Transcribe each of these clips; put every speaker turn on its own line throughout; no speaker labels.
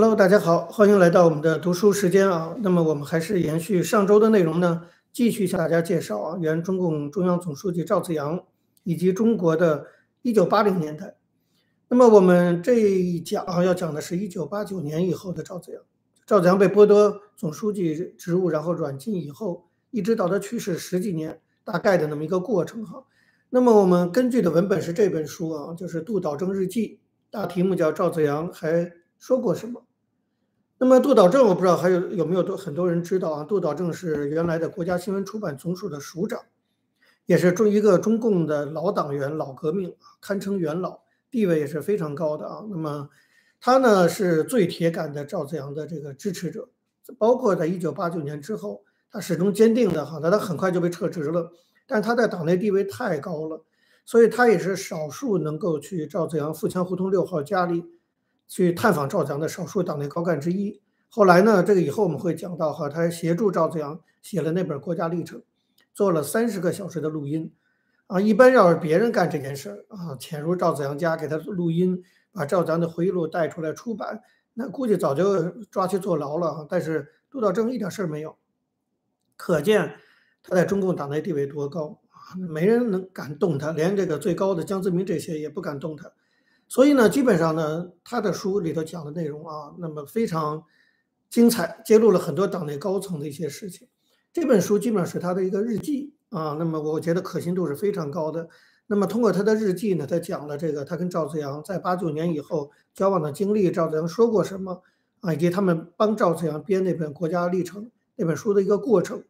Hello，大家好，欢迎来到我们的读书时间啊。那么我们还是延续上周的内容呢，继续向大家介绍啊，原中共中央总书记赵紫阳以及中国的1980年代。那么我们这一讲啊，要讲的是1989年以后的赵紫阳。赵紫阳被剥夺总书记职务，然后软禁以后，一直到他去世十几年，大概的那么一个过程哈。那么我们根据的文本是这本书啊，就是杜导正日记，大题目叫赵紫阳还。说过什么？那么杜导正，我不知道还有有没有多很多人知道啊？杜导正是原来的国家新闻出版总署的署长，也是中一个中共的老党员、老革命，堪称元老，地位也是非常高的啊。那么他呢是最铁杆的赵子阳的这个支持者，包括在一九八九年之后，他始终坚定的哈，他他很快就被撤职了，但他在党内地位太高了，所以他也是少数能够去赵子阳富强胡同六号家里。去探访赵强的少数党内高干之一。后来呢，这个以后我们会讲到哈，他协助赵子阳写了那本《国家历程》，做了三十个小时的录音。啊，一般要是别人干这件事儿啊，潜入赵子阳家给他录音，把赵紫阳的回忆录带出来出版，那估计早就抓去坐牢了。但是杜导正一点事儿没有，可见他在中共党内地位多高啊！没人能敢动他，连这个最高的江泽民这些也不敢动他。所以呢，基本上呢，他的书里头讲的内容啊，那么非常精彩，揭露了很多党内高层的一些事情。这本书基本上是他的一个日记啊，那么我觉得可信度是非常高的。那么通过他的日记呢，他讲了这个他跟赵紫阳在八九年以后交往的经历，赵紫阳说过什么啊，以及他们帮赵紫阳编那本《国家历程》那本书的一个过程。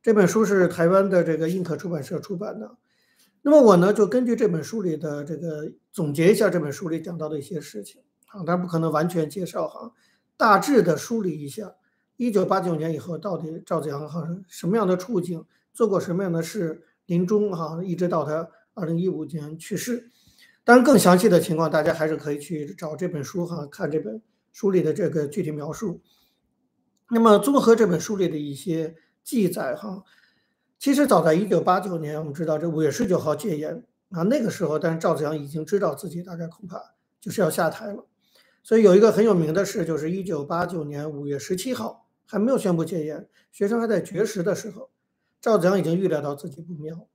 这本书是台湾的这个映客出版社出版的。那么我呢，就根据这本书里的这个总结一下这本书里讲到的一些事情啊，当然不可能完全介绍哈，大致的梳理一下，一九八九年以后到底赵子阳哈什么样的处境，做过什么样的事，临终哈，一直到他二零一五年去世。当然更详细的情况，大家还是可以去找这本书哈，看这本书里的这个具体描述。那么综合这本书里的一些记载哈。其实早在一九八九年，我们知道这五月十九号戒严啊，那个时候，但是赵子阳已经知道自己大概恐怕就是要下台了。所以有一个很有名的事，就是一九八九年五月十七号还没有宣布戒严，学生还在绝食的时候，赵子阳已经预料到自己不妙，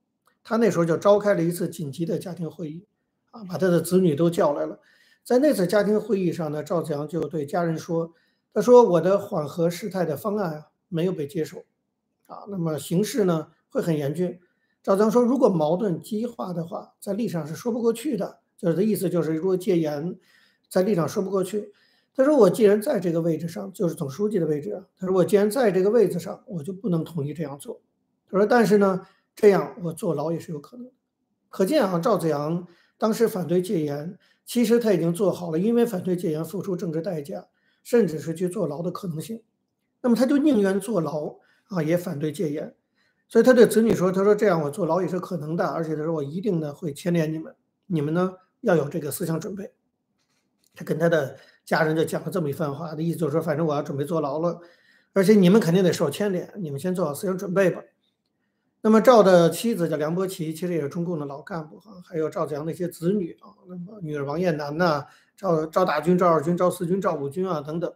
他那时候就召开了一次紧急的家庭会议，啊，把他的子女都叫来了。在那次家庭会议上呢，赵子阳就对家人说：“他说我的缓和事态的方案没有被接受。”啊，那么形势呢会很严峻。赵江说，如果矛盾激化的话，在历史上是说不过去的。就是的意思就是，如果戒严，在历史上说不过去。他说，我既然在这个位置上，就是总书记的位置。他说，我既然在这个位置上，我就不能同意这样做。他说，但是呢，这样我坐牢也是有可能。可见啊，赵子阳当时反对戒严，其实他已经做好了，因为反对戒严付出政治代价，甚至是去坐牢的可能性。那么他就宁愿坐牢。啊，也反对戒严，所以他对子女说：“他说这样我坐牢也是可能的，而且他说我一定呢会牵连你们，你们呢要有这个思想准备。”他跟他的家人就讲了这么一番话，的意思就是说，反正我要准备坐牢了，而且你们肯定得受牵连，你们先做好思想准备吧。那么赵的妻子叫梁伯奇，其实也是中共的老干部哈，还有赵子阳的一些子女啊，那么女儿王艳楠呐，赵赵大军、赵二军、赵四军、赵五军啊等等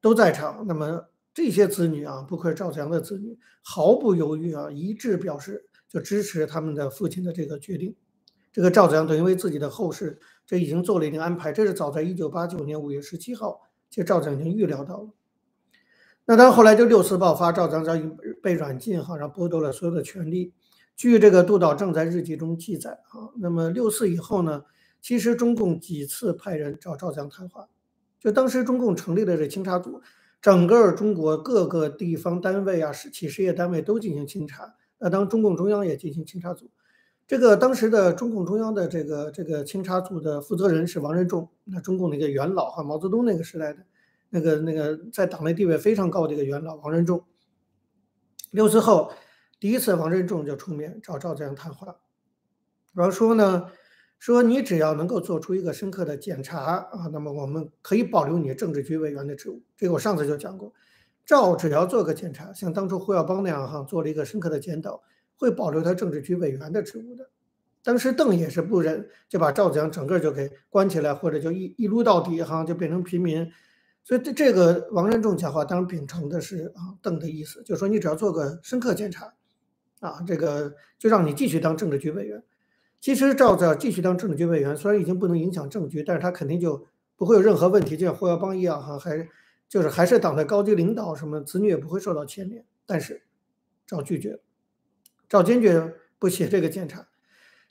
都在场。那么。这些子女啊，不愧是赵紫阳的子女，毫不犹豫啊，一致表示就支持他们的父亲的这个决定。这个赵紫阳等于为自己的后事，这已经做了一定安排。这是早在一九八九年五月十七号，其实赵紫阳已经预料到了。那他后来就六次爆发，赵紫阳被软禁，好像剥夺了所有的权利。据这个杜导正在日记中记载啊，那么六次以后呢，其实中共几次派人找赵紫阳谈话，就当时中共成立的这清查组。整个中国各个地方单位啊，企事业单位都进行清查。那当中共中央也进行清查组。这个当时的中共中央的这个这个清查组的负责人是王任重，那中共的一个元老哈，毛泽东那个时代的那个那个在党内地位非常高的一个元老王任重。六次后，第一次王任重就出面找赵紫阳谈话，然后说呢。说你只要能够做出一个深刻的检查啊，那么我们可以保留你政治局委员的职务。这个我上次就讲过，赵只要做个检查，像当初胡耀邦那样哈，做了一个深刻的检讨，会保留他政治局委员的职务的。当时邓也是不忍，就把赵子阳整个就给关起来，或者就一一撸到底哈，就变成平民。所以这这个王任重讲话当然秉承的是啊邓的意思，就是说你只要做个深刻检查，啊这个就让你继续当政治局委员。其实赵子继续当政治局委员，虽然已经不能影响政局，但是他肯定就不会有任何问题，就像胡耀邦一样哈，还就是还是党的高级领导，什么子女也不会受到牵连。但是赵拒绝，赵坚决不写这个检查。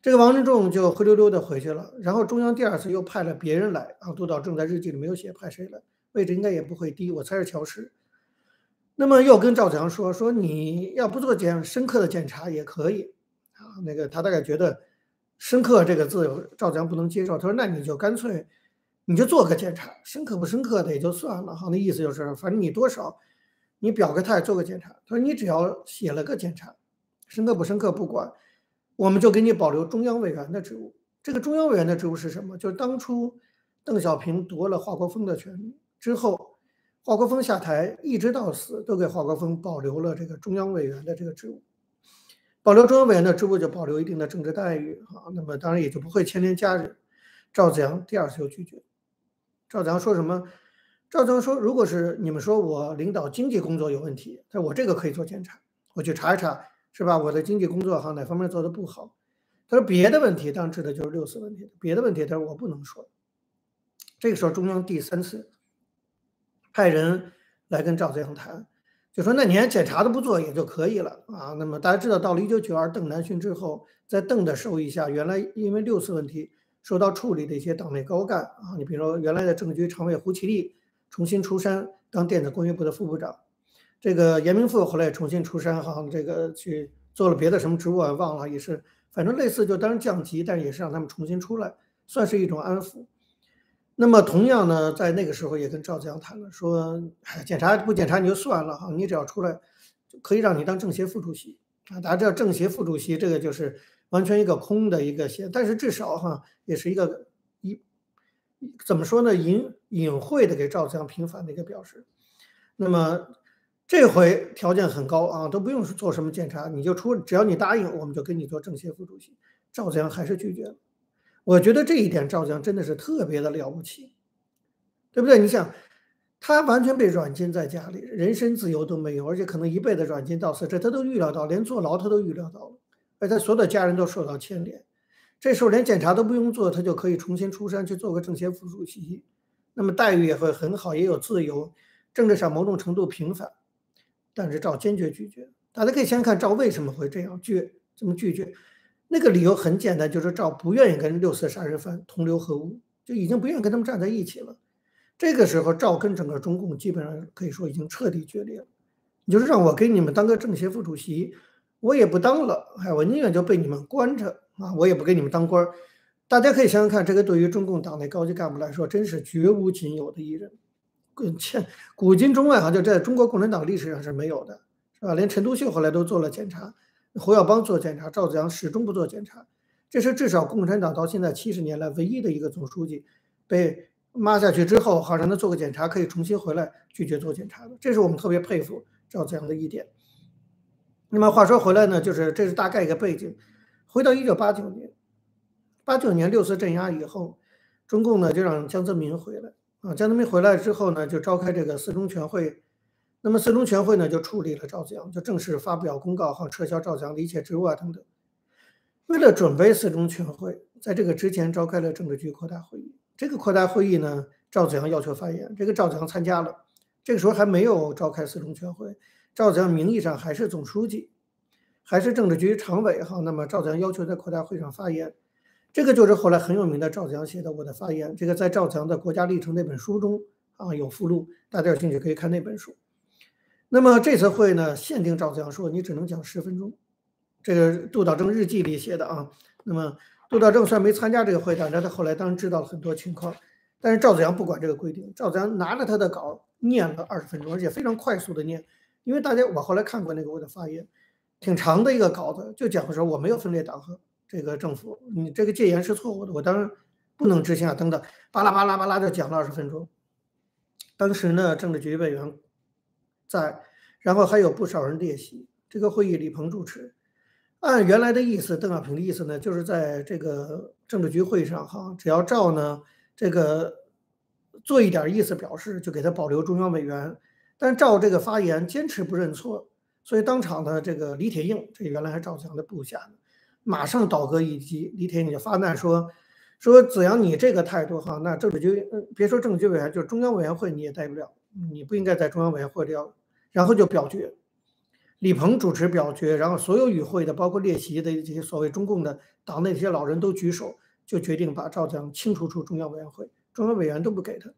这个王任重就灰溜溜的回去了，然后中央第二次又派了别人来啊。督导正在日记里没有写派谁来，位置应该也不会低，我猜是乔石。那么又跟赵子阳说说你要不做检深刻的检查也可以啊。那个他大概觉得深刻这个字赵子阳不能接受，他说那你就干脆你就做个检查，深刻不深刻的也就算了哈。那意思就是反正你多少你表个态做个检查。他说你只要写了个检查，深刻不深刻不管。我们就给你保留中央委员的职务。这个中央委员的职务是什么？就是当初邓小平夺了华国锋的权利之后，华国锋下台，一直到死都给华国锋保留了这个中央委员的这个职务。保留中央委员的职务，就保留一定的政治待遇啊。那么当然也就不会牵连家人。赵子阳第二次又拒绝。赵子阳说什么？赵子阳说，如果是你们说我领导经济工作有问题，他说我这个可以做检查，我去查一查。是吧？我的经济工作哈哪方面做的不好？他说别的问题，当然指的就是六四问题。别的问题，他说我不能说。这个时候，中央第三次派人来跟赵子阳谈，就说那年检查都不做也就可以了啊。那么大家知道，到了一九九二邓南巡之后，在邓的授意下，原来因为六次问题受到处理的一些党内高干啊，你比如说原来的政局常委胡奇立重新出山当电子工业部的副部长。这个严明富后来重新出山，好像这个去做了别的什么职务，啊忘了，也是反正类似，就当然降级，但也是让他们重新出来，算是一种安抚。那么同样呢，在那个时候也跟赵子阳谈了，说检查不检查你就算了哈，你只要出来，可以让你当政协副主席啊。大家知道政协副主席这个就是完全一个空的一个协，但是至少哈也是一个一怎么说呢，隐隐晦的给赵子阳平反的一个表示。那么。这回条件很高啊，都不用做什么检查，你就出，只要你答应，我们就给你做政协副主席。赵子阳还是拒绝了。我觉得这一点赵子阳真的是特别的了不起，对不对？你想，他完全被软禁在家里，人身自由都没有，而且可能一辈子软禁到死，这他都预料到，连坐牢他都预料到了，而他所有的家人都受到牵连。这时候连检查都不用做，他就可以重新出山去做个政协副主席，那么待遇也会很好，也有自由，政治上某种程度平反。但是赵坚决拒绝。大家可以先看赵为什么会这样拒这么拒绝，那个理由很简单，就是赵不愿意跟六四杀人犯同流合污，就已经不愿意跟他们站在一起了。这个时候，赵跟整个中共基本上可以说已经彻底决裂了。你就是让我给你们当个政协副主席，我也不当了，哎，我宁愿就被你们关着啊，我也不给你们当官。大家可以想想看，这个对于中共党内高级干部来说，真是绝无仅有的一人。欠古今中外哈，就在中国共产党历史上是没有的，是吧？连陈独秀后来都做了检查，胡耀邦做检查，赵子阳始终不做检查。这是至少共产党到现在七十年来唯一的一个总书记被骂下去之后，好让他做个检查，可以重新回来拒绝做检查的。这是我们特别佩服赵子阳的一点。那么话说回来呢，就是这是大概一个背景。回到一九八九年，八九年六四镇压以后，中共呢就让江泽民回来。啊，江泽民回来之后呢，就召开这个四中全会。那么四中全会呢，就处理了赵子阳，就正式发表公告，哈，撤销赵子阳的一切职务啊等等。为了准备四中全会，在这个之前召开了政治局扩大会议。这个扩大会议呢，赵子阳要求发言，这个赵子阳参加了。这个时候还没有召开四中全会，赵子阳名义上还是总书记，还是政治局常委，哈。那么赵子阳要求在扩大会上发言。这个就是后来很有名的赵子阳写的《我的发言》，这个在赵子阳的《国家历程》那本书中啊有附录，大家有兴趣可以看那本书。那么这次会呢，限定赵子阳说你只能讲十分钟，这个杜导正日记里写的啊。那么杜导正虽然没参加这个会，但是他后来当然知道了很多情况。但是赵子阳不管这个规定，赵子阳拿着他的稿念了二十分钟，而且非常快速的念，因为大家我后来看过那个我的发言，挺长的一个稿子，就讲的时候我没有分裂党和。这个政府，你这个戒严是错误的，我当然不能执行啊！等等，巴拉巴拉巴拉就讲了二十分钟。当时呢，政治局委员在，然后还有不少人列席。这个会议李鹏主持。按原来的意思，邓小平的意思呢，就是在这个政治局会上，哈，只要赵呢这个做一点意思表示，就给他保留中央委员。但赵这个发言坚持不认错，所以当场的这个李铁映，这原来还是赵子阳的部下，马上倒戈一击。李铁映就发难说：“说子阳你这个态度哈，那政治局别说政治局委员，就中央委员会你也带不了，你不应该在中央委员会里要。”然后就表决，李鹏主持表决，然后所有与会的，包括列席的这些所谓中共的党内这些老人都举手。就决定把赵子阳清除出中央委员会，中央委员都不给他。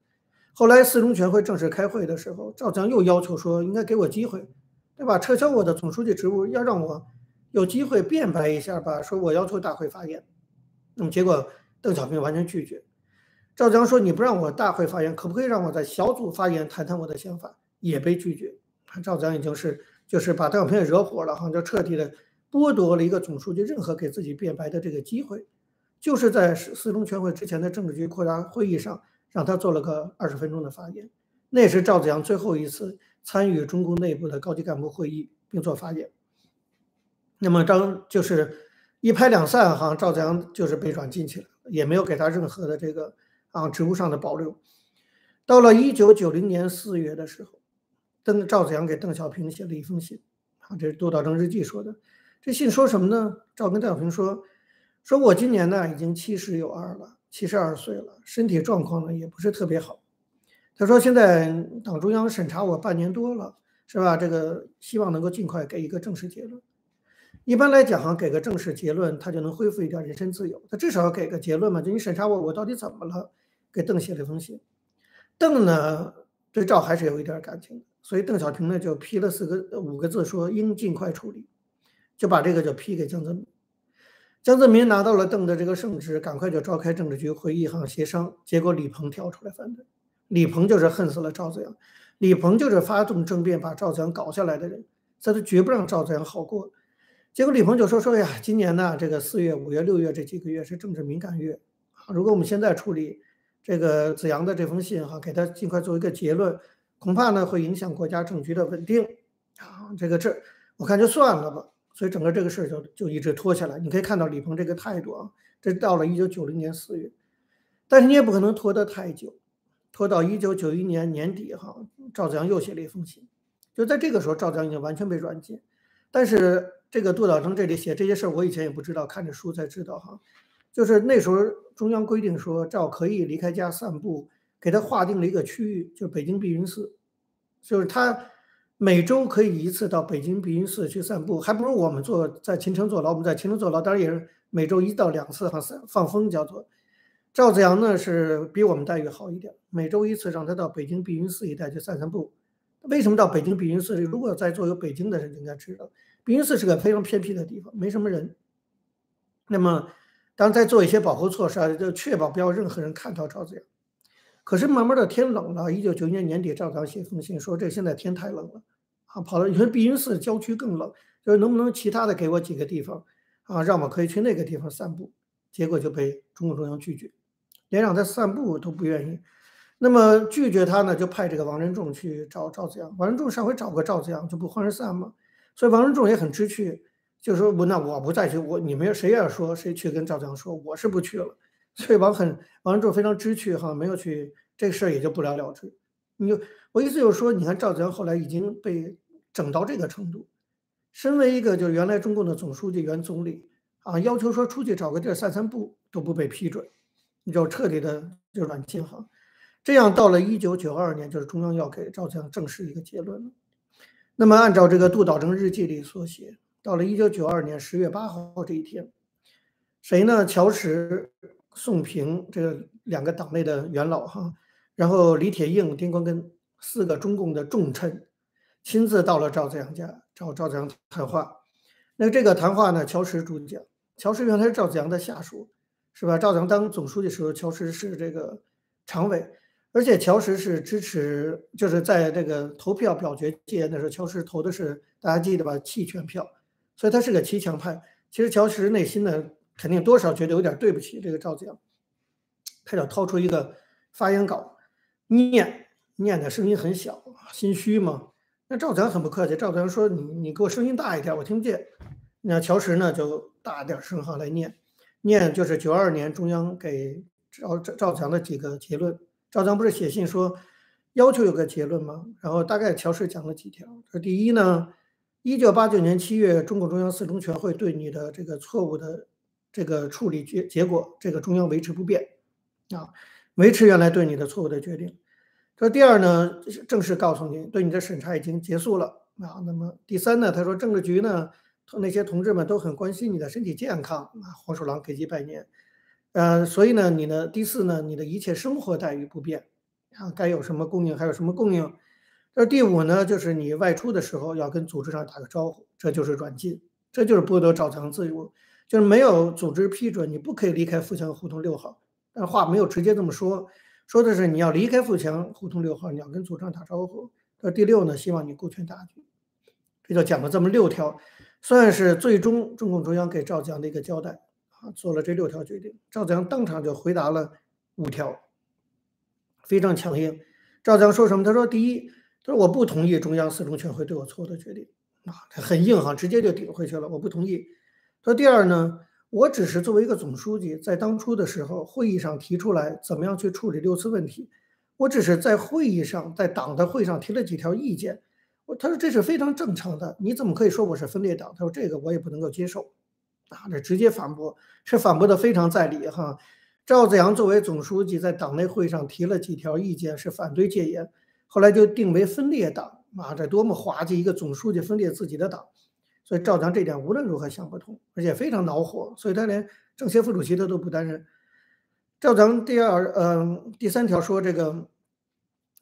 后来四中全会正式开会的时候，赵子阳又要求说，应该给我机会，对吧？撤销我的总书记职务，要让我有机会辩白一下吧。说我要求大会发言。那么结果邓小平完全拒绝。赵子阳说，你不让我大会发言，可不可以让我在小组发言，谈谈我的想法？也被拒绝。赵子阳已经是就是把邓小平也惹火了，哈，就彻底的剥夺了一个总书记任何给自己辩白的这个机会。就是在四中全会之前的政治局扩大会议上，让他做了个二十分钟的发言，那是赵子阳最后一次参与中共内部的高级干部会议并做发言。那么当就是一拍两散，哈，赵子阳就是被软禁起来了，也没有给他任何的这个啊职务上的保留。到了一九九零年四月的时候，邓赵子阳给邓小平写了一封信，啊，这是杜导正日记说的。这信说什么呢？赵跟邓小平说。说我今年呢已经七十有二了，七十二岁了，身体状况呢也不是特别好。他说现在党中央审查我半年多了，是吧？这个希望能够尽快给一个正式结论。一般来讲哈，给个正式结论，他就能恢复一点人身自由。他至少要给个结论嘛，就你审查我，我到底怎么了？给邓写了一封信。邓呢对赵还是有一点感情，所以邓小平呢就批了四个五个字，说应尽快处理，就把这个就批给江泽民。江泽民拿到了邓的这个圣旨，赶快就召开政治局会议哈协商。结果李鹏跳出来反对，李鹏就是恨死了赵子阳，李鹏就是发动政变把赵子阳搞下来的人，他都绝不让赵子阳好过。结果李鹏就说说呀，今年呢这个四月、五月、六月这几个月是政治敏感月，如果我们现在处理这个子阳的这封信哈，给他尽快做一个结论，恐怕呢会影响国家政局的稳定啊。这个这我看就算了吧。所以整个这个事儿就就一直拖下来。你可以看到李鹏这个态度啊，这到了一九九零年四月，但是你也不可能拖得太久，拖到一九九一年年底哈，赵子阳又写了一封信，就在这个时候，赵子阳已经完全被软禁。但是这个杜导成这里写这些事儿，我以前也不知道，看着书才知道哈。就是那时候中央规定说赵可以离开家散步，给他划定了一个区域，就是北京碧云寺，就是他。每周可以一次到北京碧云寺去散步，还不如我们坐在秦城坐牢。我们在秦城坐牢，当然也是每周一到两次放放风叫做。赵子阳呢是比我们待遇好一点，每周一次让他到北京碧云寺一带去散散步。为什么到北京碧云寺？如果在座有北京的人应该知道，碧云寺是个非常偏僻的地方，没什么人。那么当然在做一些保护措施啊，就确保不要任何人看到赵子阳。可是慢慢的天冷了，一九九一年年底，赵子阳写封信说这现在天太冷了。啊，跑到你说碧云寺郊区更冷，就是能不能其他的给我几个地方啊，让我可以去那个地方散步？结果就被中共中央拒绝，连让他散步都不愿意。那么拒绝他呢，就派这个王仁仲去找赵子阳。王仁仲上回找过赵子阳，就不欢而散嘛。所以王仁仲也很知趣，就说我那我不再去，我你们谁要说谁去跟赵子阳说，我是不去了。所以王很王仁仲非常知趣哈，没有去这事儿也就不了了之。你就我意思就是说，你看赵子阳后来已经被。整到这个程度，身为一个就是原来中共的总书记、原总理啊，要求说出去找个地儿散散步都不被批准，你就彻底的就软禁哈。这样到了一九九二年，就是中央要给赵子阳正式一个结论了。那么按照这个杜导正日记里所写，到了一九九二年十月八号这一天，谁呢？乔石、宋平这两个党内的元老哈，然后李铁映、丁光根四个中共的重臣。亲自到了赵子阳家找赵子阳谈话，那这个谈话呢，乔石主讲。乔石原来是赵子阳的下属，是吧？赵子阳当总书记时候，乔石是这个常委，而且乔石是支持，就是在这个投票表决界的时候，乔石投的是大家记得吧？弃权票，所以他是个骑墙派。其实乔石内心呢，肯定多少觉得有点对不起这个赵子阳，他就掏出一个发言稿，念念的声音很小，心虚嘛。那赵子阳很不客气，赵子阳说：“你你给我声音大一点，我听不见。”那乔石呢就大点声哈来念，念就是九二年中央给赵赵赵子阳的几个结论，赵子阳不是写信说要求有个结论吗？然后大概乔石讲了几条。这第一呢，一九八九年七月，中共中央四中全会对你的这个错误的这个处理结结果，这个中央维持不变啊，维持原来对你的错误的决定。这第二呢，正式告诉你，对你的审查已经结束了啊。那么第三呢，他说政治局呢，那些同志们都很关心你的身体健康啊。黄鼠狼给鸡拜年。呃，所以呢，你的第四呢，你的一切生活待遇不变，啊，该有什么供应还有什么供应。这第五呢，就是你外出的时候要跟组织上打个招呼，这就是软禁，这就是剥夺赵子阳自由，就是没有组织批准，你不可以离开富强胡同六号。但话没有直接这么说，说的是你要离开富强胡同六号，你要跟组长打招呼。这第六呢，希望你顾全大局。这就讲了这么六条，算是最终中共中央给赵子阳的一个交代。啊，做了这六条决定，赵子阳当场就回答了五条，非常强硬。赵子阳说什么？他说：“第一，他说我不同意中央四中全会对我错误的决定。”啊，他很硬哈，直接就顶回去了。我不同意。说第二呢，我只是作为一个总书记，在当初的时候会议上提出来怎么样去处理六次问题，我只是在会议上，在党的会上提了几条意见。我他说这是非常正常的，你怎么可以说我是分裂党？他说这个我也不能够接受。啊，这直接反驳，是反驳的非常在理哈。赵子阳作为总书记，在党内会上提了几条意见，是反对戒严，后来就定为分裂党。啊，这多么滑稽！一个总书记分裂自己的党，所以赵强这点无论如何想不通，而且非常恼火，所以他连政协副主席他都不担任。赵强第二，嗯，第三条说这个，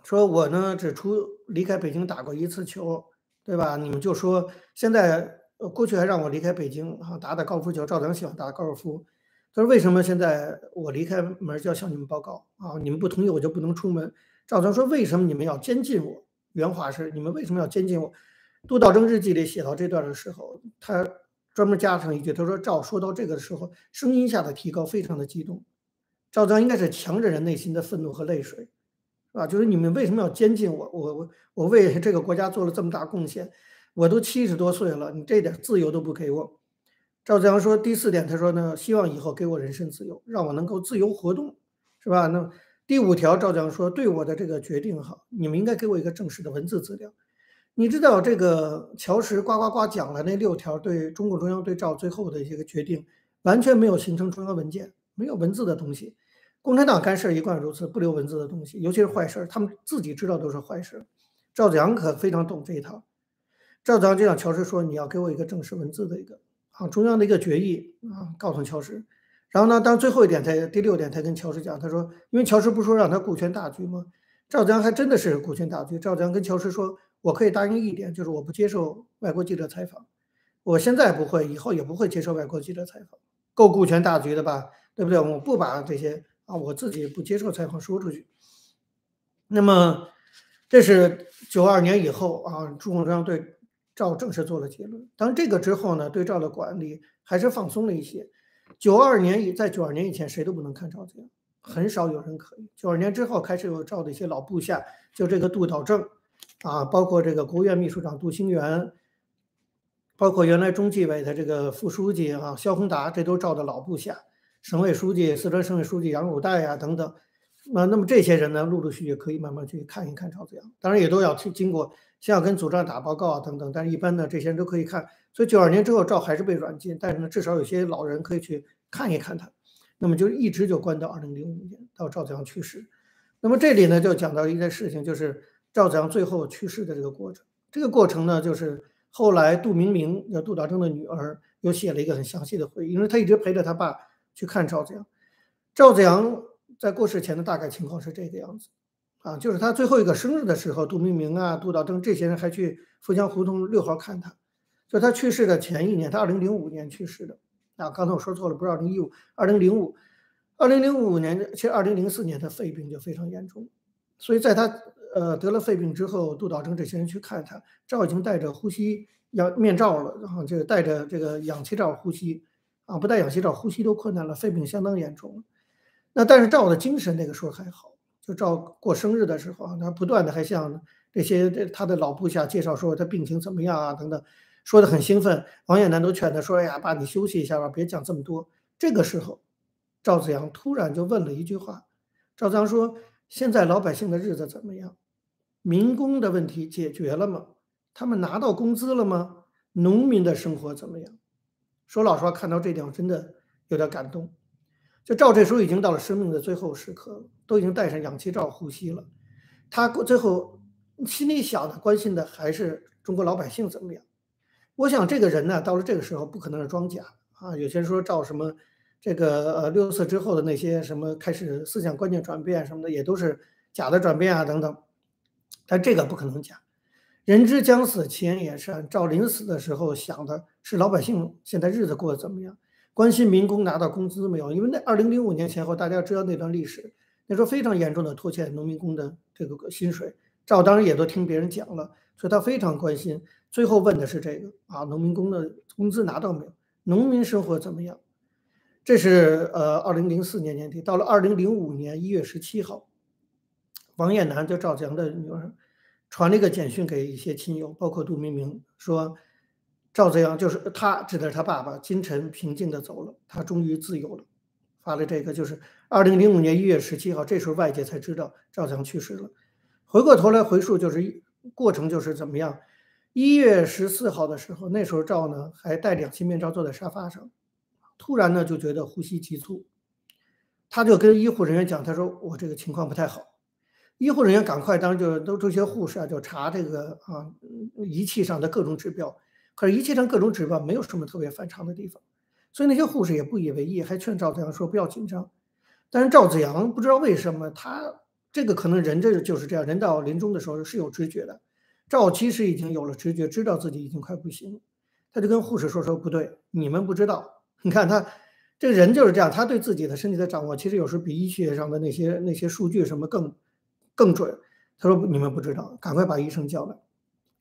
说我呢只出离开北京打过一次球，对吧？你们就说现在。呃，过去还让我离开北京啊，打打高尔夫球。赵强喜欢打高尔夫。他说：“为什么现在我离开门就要向你们报告啊？你们不同意，我就不能出门。”赵强说：“为什么你们要监禁我？”原话是：“你们为什么要监禁我？”杜道正日记里写到这段的时候，他专门加上一句：“他说赵说到这个的时候，声音下的提高非常的激动。赵子阳应该是强忍着内心的愤怒和泪水，是吧？就是你们为什么要监禁我？我我我为这个国家做了这么大贡献。”我都七十多岁了，你这点自由都不给我。赵子阳说第四点，他说呢，希望以后给我人身自由，让我能够自由活动，是吧？那第五条，赵子阳说对我的这个决定哈，你们应该给我一个正式的文字资料。你知道这个乔石呱呱呱讲了那六条对中共中央对赵最后的一个决定，完全没有形成中央文件，没有文字的东西。共产党干事一贯如此，不留文字的东西，尤其是坏事，他们自己知道都是坏事。赵子阳可非常懂这一套。赵子阳就向乔石说：“你要给我一个正式文字的一个啊，中央的一个决议啊，告诉乔石。然后呢，当最后一点，才第六点，才跟乔石讲，他说，因为乔石不说让他顾全大局吗？赵子阳还真的是顾全大局。赵子阳跟乔石说，我可以答应一点，就是我不接受外国记者采访，我现在不会，以后也不会接受外国记者采访，够顾全大局的吧？对不对？我不把这些啊，我自己不接受采访说出去。那么，这是九二年以后啊，朱鸿章对。赵正式做了结论。当，这个之后呢，对赵的管理还是放松了一些。九二年以在九二年以前，谁都不能看赵子阳，很少有人可以。九二年之后，开始有赵的一些老部下，就这个杜导正，啊，包括这个国务院秘书长杜兴元，包括原来中纪委的这个副书记啊肖宏达，这都赵的老部下。省委书记、四川省委书记杨汝岱呀等等。那那么这些人呢，陆陆续续可以慢慢去看一看赵子阳，当然也都要去经过。先要跟组长打报告啊，等等，但是一般呢，这些人都可以看。所以九二年之后，赵还是被软禁，但是呢，至少有些老人可以去看一看他。那么就一直就关到二零零五年，到赵子阳去世。那么这里呢，就讲到一件事情，就是赵子阳最后去世的这个过程。这个过程呢，就是后来杜明明，叫杜导正的女儿，又写了一个很详细的回忆，因为她一直陪着她爸去看赵子阳。赵子阳在过世前的大概情况是这个样子。啊，就是他最后一个生日的时候，杜明明啊、杜道正这些人还去富江胡同六号看他。就他去世的前一年，他二零零五年去世的。啊，刚才我说错了，不是二零一五，二零零五，二零零五年，其实二零零四年他肺病就非常严重。所以在他呃得了肺病之后，杜道正这些人去看他，赵已经戴着呼吸氧面罩了，然后就戴着这个氧气罩呼吸，啊，不戴氧气罩呼吸都困难了，肺病相当严重。那但是赵的精神那个时候还好。就赵过生日的时候，他不断的还向这些他的老部下介绍说他病情怎么样啊等等，说的很兴奋。王艳南都劝他说：“哎呀，爸，你休息一下吧，别讲这么多。”这个时候，赵子阳突然就问了一句话。赵子阳说：“现在老百姓的日子怎么样？民工的问题解决了吗？他们拿到工资了吗？农民的生活怎么样？说老实话，看到这点我真的有点感动。就赵这时候已经到了生命的最后时刻，都已经戴上氧气罩呼吸了。他最后心里想的、关心的还是中国老百姓怎么样。我想这个人呢，到了这个时候不可能是装假啊。有些人说赵什么这个呃六四之后的那些什么开始思想观念转变什么的，也都是假的转变啊等等。但这个不可能假。人之将死，其言也善。赵临死的时候想的是老百姓现在日子过得怎么样。关心民工拿到工资没有？因为那二零零五年前后，大家知道那段历史，那时候非常严重的拖欠农民工的这个薪水。赵当然也都听别人讲了，所以他非常关心。最后问的是这个啊，农民工的工资拿到没有？农民生活怎么样？这是呃二零零四年年底，到了二零零五年一月十七号，王艳楠就赵子阳的女儿，传了一个简讯给一些亲友，包括杜明明，说。赵子阳就是他，指的是他爸爸。金晨平静的走了，他终于自由了。发了这个，就是二零零五年一月十七号，这时候外界才知道赵子阳去世了。回过头来回溯，就是过程就是怎么样？一月十四号的时候，那时候赵呢还戴氧气面罩坐在沙发上，突然呢就觉得呼吸急促，他就跟医护人员讲，他说我这个情况不太好。医护人员赶快，当时就都这些护士啊，就查这个啊仪器上的各种指标。可是仪器上各种指标没有什么特别反常的地方，所以那些护士也不以为意，还劝赵子阳说不要紧张。但是赵子阳不知道为什么，他这个可能人这就是这样，人到临终的时候是有直觉的。赵其实已经有了直觉，知道自己已经快不行了，他就跟护士说说不对，你们不知道。你看他这个人就是这样，他对自己的身体的掌握，其实有时候比医学上的那些那些数据什么更更准。他说你们不知道，赶快把医生叫来。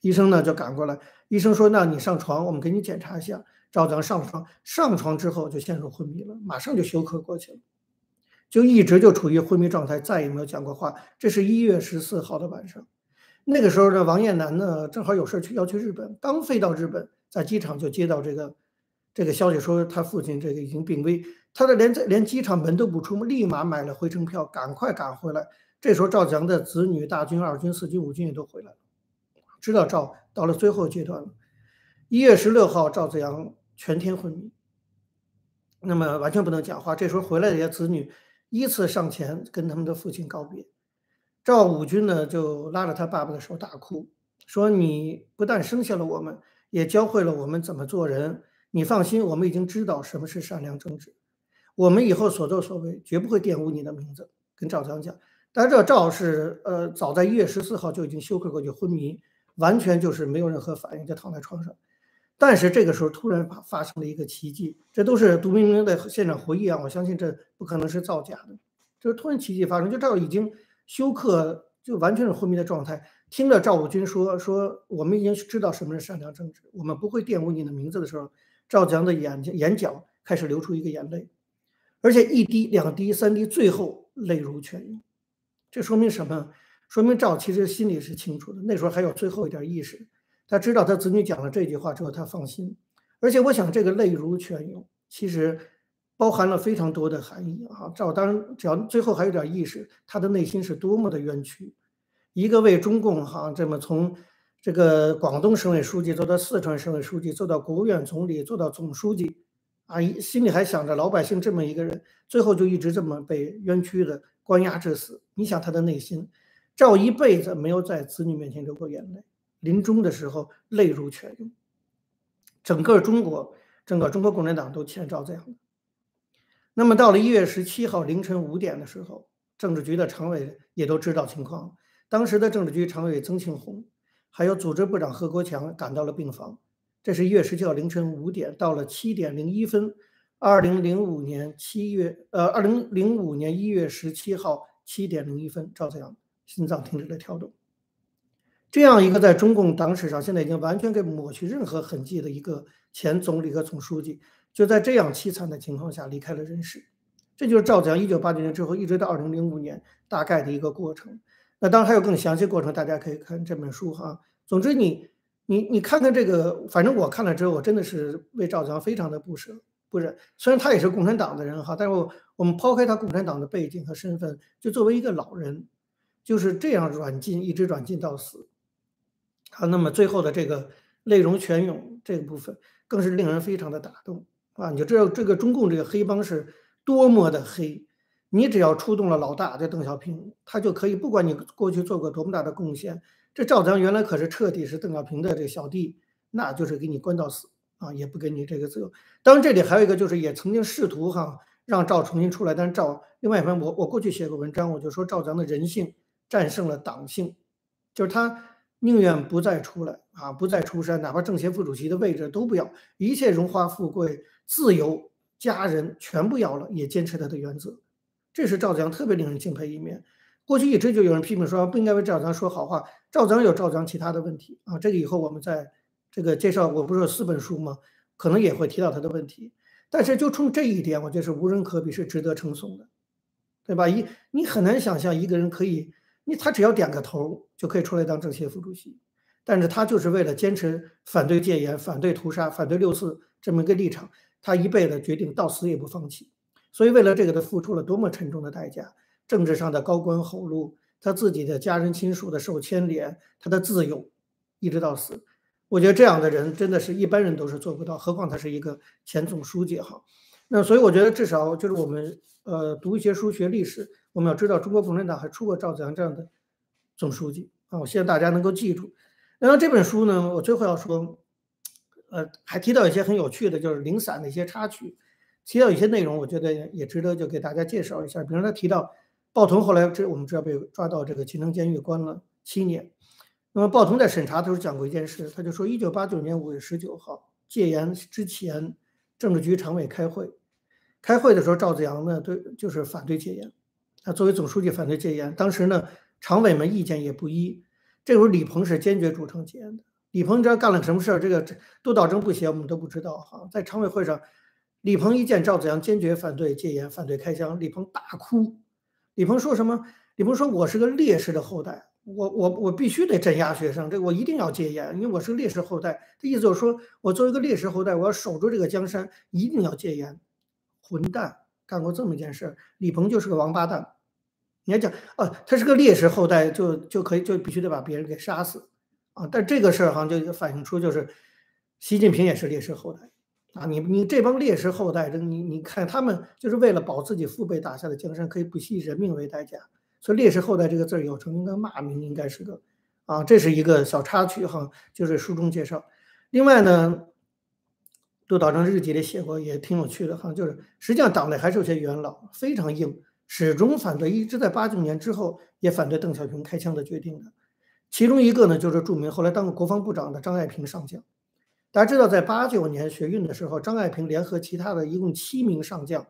医生呢就赶过来，医生说：“那你上床，我们给你检查一下。”赵子阳上床，上床之后就陷入昏迷了，马上就休克过去了，就一直就处于昏迷状态，再也没有讲过话。这是一月十四号的晚上，那个时候呢，王艳楠呢正好有事去要去日本，刚飞到日本，在机场就接到这个这个消息，说他父亲这个已经病危，他的连在连机场门都不出，立马买了回程票，赶快赶回来。这时候赵子阳的子女大军、二军、四军、五军也都回来了。知道赵到了最后阶段了。一月十六号，赵子阳全天昏迷，那么完全不能讲话。这时候回来的些子女依次上前跟他们的父亲告别。赵武军呢就拉着他爸爸的手大哭，说：“你不但生下了我们，也教会了我们怎么做人。你放心，我们已经知道什么是善良正直。我们以后所作所为绝不会玷污你的名字。”跟赵子阳讲。但是这赵是呃，早在一月十四号就已经休克过去昏迷。完全就是没有任何反应，就躺在床上。但是这个时候突然发发生了一个奇迹，这都是杜明明的现场回忆啊！我相信这不可能是造假的，就是突然奇迹发生。就赵已经休克，就完全是昏迷的状态。听了赵武军说说，我们已经知道什么是善良正直，我们不会玷污你的名字的时候，赵强的眼睛眼角开始流出一个眼泪，而且一滴、两滴、三滴，最后泪如泉涌。这说明什么？说明赵其实心里是清楚的，那时候还有最后一点意识，他知道他子女讲了这句话之后，他放心。而且我想，这个泪如泉涌，其实包含了非常多的含义啊。赵当然只要最后还有点意识，他的内心是多么的冤屈。一个为中共哈这么从这个广东省委书记做到四川省委书记，做到国务院总理，做到总书记，啊，心里还想着老百姓这么一个人，最后就一直这么被冤屈的关押致死。你想他的内心。赵一辈子没有在子女面前流过眼泪，临终的时候泪如泉涌。整个中国，整个中国共产党都欠赵这样的。那么到了一月十七号凌晨五点的时候，政治局的常委也都知道情况。当时的政治局常委曾庆红，还有组织部长何国强赶到了病房。这是一月十七号凌晨五点，到了七点零一分，二零零五年七月，呃，二零零五年一月十七号七点零一分，赵子阳。心脏停止了跳动，这样一个在中共党史上现在已经完全给抹去任何痕迹的一个前总理和总书记，就在这样凄惨的情况下离开了人世。这就是赵子阳一九八九年之后一直到二零零五年大概的一个过程。那当然还有更详细过程，大家可以看这本书哈。总之，你你你看看这个，反正我看了之后，我真的是为赵子阳非常的不舍不忍。虽然他也是共产党的人哈，但是我我们抛开他共产党的背景和身份，就作为一个老人。就是这样软禁，一直软禁到死。啊，那么最后的这个内容全涌这个部分，更是令人非常的打动啊！你就知道这个中共这个黑帮是多么的黑。你只要出动了老大，这邓小平，他就可以不管你过去做过多么大的贡献，这赵子阳原来可是彻底是邓小平的这个小弟，那就是给你关到死啊，也不给你这个自由。当然这里还有一个就是也曾经试图哈让赵重新出来，但是赵另外一方，我我过去写过文章，我就说赵子阳的人性战胜了党性，就是他宁愿不再出来啊，不再出山，哪怕政协副主席的位置都不要，一切荣华富贵、自由、家人全部要了，也坚持他的原则。这是赵子阳特别令人敬佩一面。过去一直就有人批评说不应该为赵子阳说好话。赵子阳有赵子阳其他的问题啊，这个以后我们在这个介绍，我不是有四本书吗？可能也会提到他的问题。但是就冲这一点，我觉得是无人可比，是值得称颂的，对吧？一你很难想象一个人可以，你他只要点个头就可以出来当政协副主席，但是他就是为了坚持反对戒严、反对屠杀、反对六四这么一个立场，他一辈子决定到死也不放弃。所以，为了这个，他付出了多么沉重的代价？政治上的高官厚禄，他自己的家人亲属的受牵连，他的自由，一直到死。我觉得这样的人，真的是一般人都是做不到，何况他是一个前总书记哈。那所以，我觉得至少就是我们呃读一些书学历史，我们要知道中国共产党还出过赵子阳这样的总书记啊。我希望大家能够记住。然后这本书呢，我最后要说，呃，还提到一些很有趣的，就是零散的一些插曲。提到一些内容，我觉得也值得就给大家介绍一下。比如他提到鲍彤后来这我们知道被抓到这个秦城监狱关了七年。那么鲍彤在审查的时候讲过一件事，他就说，一九八九年五月十九号戒严之前，政治局常委开会，开会的时候赵子阳呢对就是反对戒严，他作为总书记反对戒严。当时呢常委们意见也不一，这时候李鹏是坚决主张戒严的。李鹏你知道干了什么事儿？这个督导证不写我们都不知道哈。在常委会上。李鹏一见赵子阳坚决反对戒严、反对开枪，李鹏大哭。李鹏说什么？李鹏说：“我是个烈士的后代，我我我必须得镇压学生，这我一定要戒严，因为我是烈士后代。”这意思就是说我作为一个烈士后代，我要守住这个江山，一定要戒严。混蛋，干过这么一件事，李鹏就是个王八蛋。你还讲啊，他是个烈士后代，就就可以就必须得把别人给杀死啊。但这个事儿好像就反映出，就是习近平也是烈士后代。啊，你你这帮烈士后代，这你你看他们就是为了保自己父辈打下的江山，可以不惜人命为代价。所以“烈士后代”这个字儿有成应该骂名，应该是个啊，这是一个小插曲哈，就是书中介绍。另外呢，杜导正日记里写过，也挺有趣的哈，就是实际上党内还是有些元老非常硬，始终反对，一直在八九年之后也反对邓小平开枪的决定的。其中一个呢，就是著名后来当过国防部长的张爱萍上将。大家知道，在八九年学运的时候，张爱萍联合其他的一共七名上将，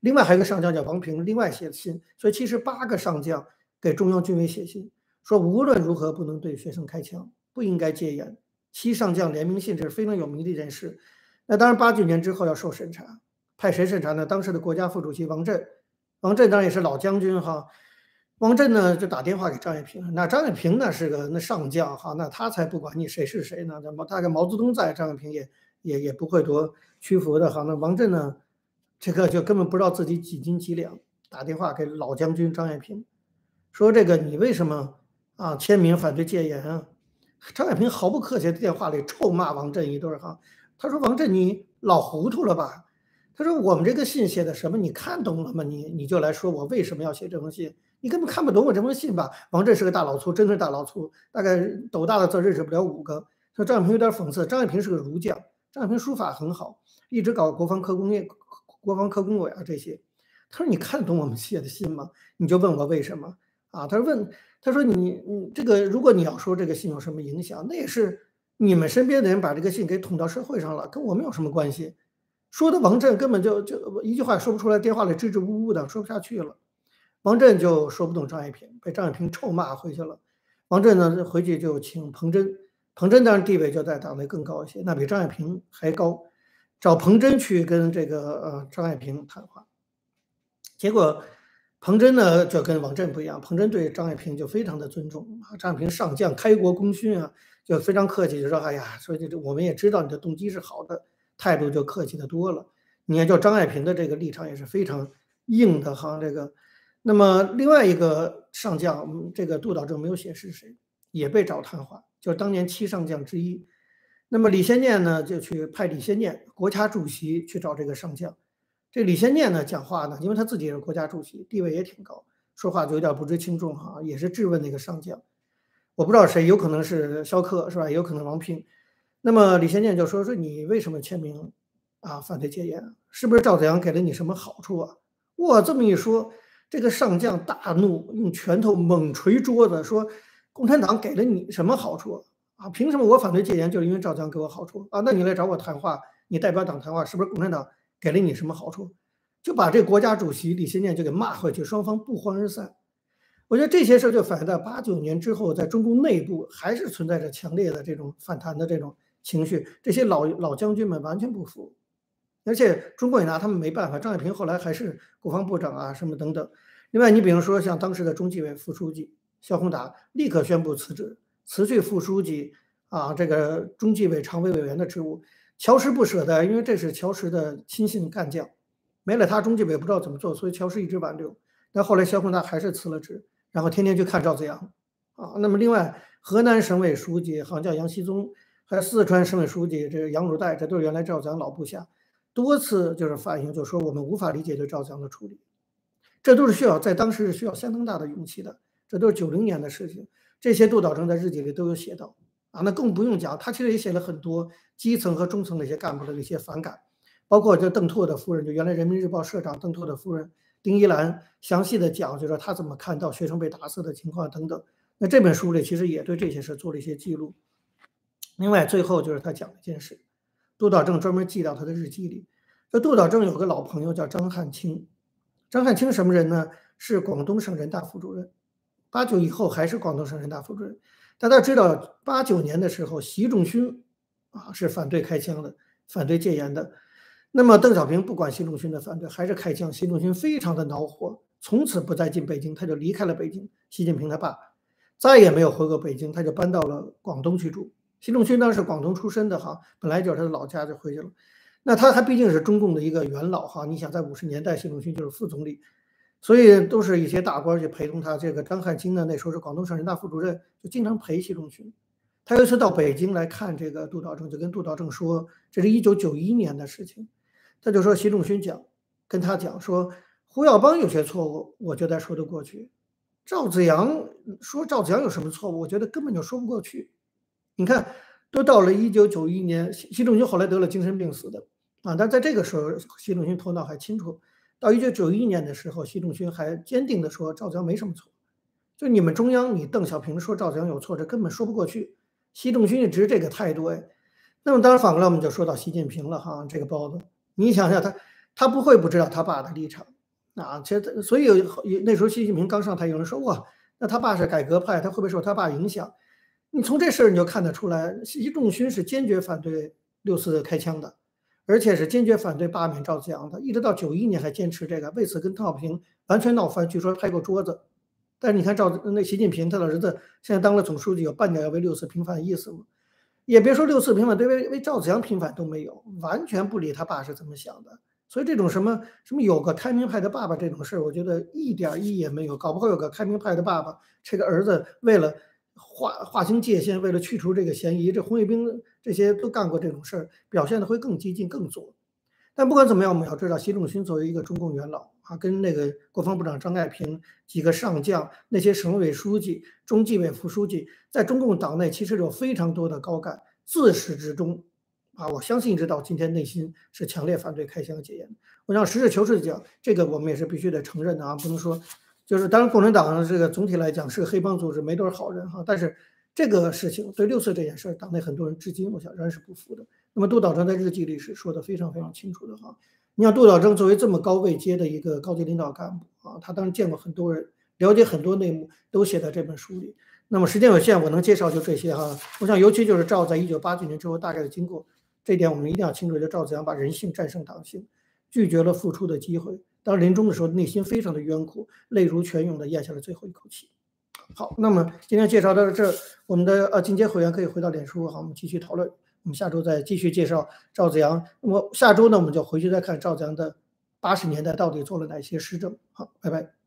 另外还有一个上将叫王平，另外写信，所以其实八个上将给中央军委写信，说无论如何不能对学生开枪，不应该戒严。七上将联名信，这是非常有名的一件事。那当然，八九年之后要受审查，派谁审查呢？当时的国家副主席王震，王震当然也是老将军哈。王震呢就打电话给张爱萍，那张爱萍呢是个那上将哈，那他才不管你谁是谁呢？那么大概毛泽东在，张爱萍也也也不会多屈服的哈。那王震呢，这个就根本不知道自己几斤几两，打电话给老将军张爱萍，说这个你为什么啊签名反对戒严啊？张爱萍毫不客气的电话里臭骂王震一顿哈，他说王震你老糊涂了吧？他说我们这个信写的什么你看懂了吗？你你就来说我为什么要写这封信？你根本看不懂我这封信吧？王震是个大老粗，真的是大老粗，大概斗大的字认识不了五个。说张爱萍有点讽刺，张爱萍是个儒将，张爱萍书法很好，一直搞国防科工业、国防科工委啊这些。他说：“你看得懂我们写的信吗？”你就问我为什么啊？他说：“问，他说你你这个，如果你要说这个信有什么影响，那也是你们身边的人把这个信给捅到社会上了，跟我们有什么关系？”说的王震根本就就一句话说不出来，电话里支支吾吾的说不下去了。王震就说不动张爱萍，被张爱萍臭骂回去了。王震呢回去就请彭真，彭真当然地位就在党内更高一些，那比张爱萍还高。找彭真去跟这个呃张爱萍谈话，结果彭真呢就跟王震不一样，彭真对张爱萍就非常的尊重啊，张爱萍上将开国功勋啊，就非常客气，就说哎呀，说这这我们也知道你的动机是好的，态度就客气的多了。你看，就张爱萍的这个立场也是非常硬的哈，这个。那么另外一个上将，这个杜导正没有写是谁，也被找谈话，就是当年七上将之一。那么李先念呢，就去派李先念，国家主席去找这个上将。这李先念呢，讲话呢，因为他自己是国家主席，地位也挺高，说话就有点不知轻重哈，也是质问那个上将。我不知道谁，有可能是萧克是吧？也有可能王平。那么李先念就说说你为什么签名啊反对戒严？是不是赵子阳给了你什么好处啊？哇，这么一说。这个上将大怒，用拳头猛捶桌子，说：“共产党给了你什么好处啊？凭什么我反对戒严，就是因为赵强给我好处啊？那你来找我谈话，你代表党谈话，是不是共产党给了你什么好处？”就把这国家主席李先念就给骂回去，双方不欢而散。我觉得这些事儿就反映在八九年之后，在中共内部还是存在着强烈的这种反弹的这种情绪，这些老老将军们完全不服。而且中国也拿他们没办法，张爱萍后来还是国防部长啊，什么等等。另外，你比如说像当时的中纪委副书记肖宏达，立刻宣布辞职，辞去副书记啊这个中纪委常委委员的职务。乔石不舍得，因为这是乔石的亲信干将，没了他，中纪委不知道怎么做，所以乔石一直挽留。但后来肖宏达还是辞了职，然后天天去看赵子阳啊。那么另外，河南省委书记好像叫杨锡宗，还有四川省委书记这杨汝岱，这都是原来赵子阳老部下。多次就是反映，就说我们无法理解对赵子阳的处理，这都是需要在当时是需要相当大的勇气的。这都是九零年的事情，这些杜导正在日记里都有写到啊。那更不用讲，他其实也写了很多基层和中层的一些干部的一些反感，包括就邓拓的夫人，就原来人民日报社长邓拓的夫人丁一兰，详细的讲，就说他怎么看到学生被打死的情况等等。那这本书里其实也对这些事做了一些记录。另外，最后就是他讲了一件事。杜导正专门记到他的日记里。这杜导正有个老朋友叫张汉卿，张汉卿什么人呢？是广东省人大副主任，八九以后还是广东省人大副主任。大家知道，八九年的时候，习仲勋啊是反对开枪的，反对戒严的。那么邓小平不管习仲勋的反对，还是开枪。习仲勋非常的恼火，从此不再进北京，他就离开了北京。习近平他爸再也没有回过北京，他就搬到了广东去住。习仲勋当时广东出身的哈，本来就是他的老家，就回去了。那他还毕竟是中共的一个元老哈，你想在五十年代，习仲勋就是副总理，所以都是一些大官去陪同他。这个张汉卿呢，那时候是广东省人大副主任，就经常陪习仲勋。他有一次到北京来看这个杜道正，就跟杜道正说，这是一九九一年的事情。他就说习仲勋讲，跟他讲说，胡耀邦有些错误，我觉得说得过去。赵子阳说赵子阳有什么错误，我觉得根本就说不过去。你看，都到了一九九一年，习习仲勋后来得了精神病死的啊。但在这个时候，习仲勋头脑还清楚。到一九九一年的时候，习仲勋还坚定地说赵子阳没什么错。就你们中央，你邓小平说赵子阳有错，这根本说不过去。习仲勋一直这个态度哎。那么当然反过来，我们就说到习近平了哈。这个包子，你想想他，他不会不知道他爸的立场啊。其实，所以那时候习近平刚上台，有人说哇，那他爸是改革派，他会不会受他爸影响？你从这事儿你就看得出来，习仲勋是坚决反对六四开枪的，而且是坚决反对罢免赵子阳的，一直到九一年还坚持这个，为此跟邓小平完全闹翻，据说拍过桌子。但是你看赵那习近平他的儿子现在当了总书记，有半点要为六四平反的意思吗？也别说六四平反，对为为赵子阳平反都没有，完全不理他爸是怎么想的。所以这种什么什么有个开明派的爸爸这种事儿，我觉得一点意义也没有。搞不好有个开明派的爸爸，这个儿子为了。划划清界限，为了去除这个嫌疑，这红卫兵这些都干过这种事儿，表现的会更激进、更左。但不管怎么样，我们要知道，习仲勋作为一个中共元老啊，跟那个国防部长张爱萍、几个上将、那些省委书记、中纪委副书记，在中共党内其实有非常多的高干，自始至终啊，我相信一直到今天，内心是强烈反对开枪戒严。我想实事求是的讲，这个我们也是必须得承认的啊，不能说。就是当然，共产党这个总体来讲是个黑帮组织，没多少好人哈。但是这个事情对六四这件事儿，党内很多人至今我想仍然是不服的。那么杜导正在日记里是说的非常非常清楚的哈。你像杜导正作为这么高位阶的一个高级领导干部啊，他当然见过很多人，了解很多内幕，都写在这本书里。那么时间有限，我能介绍就这些哈。我想尤其就是赵在一九八九年之后大概的经过，这点我们一定要清楚，就赵子阳把人性战胜党性，拒绝了付出的机会。当临终的时候，内心非常的冤苦，泪如泉涌的咽下了最后一口气。好，那么今天介绍到这，我们的呃进阶会员可以回到脸书，好，我们继续讨论。我们下周再继续介绍赵子阳。那么下周呢，我们就回去再看赵子阳的八十年代到底做了哪些施政。好，拜拜。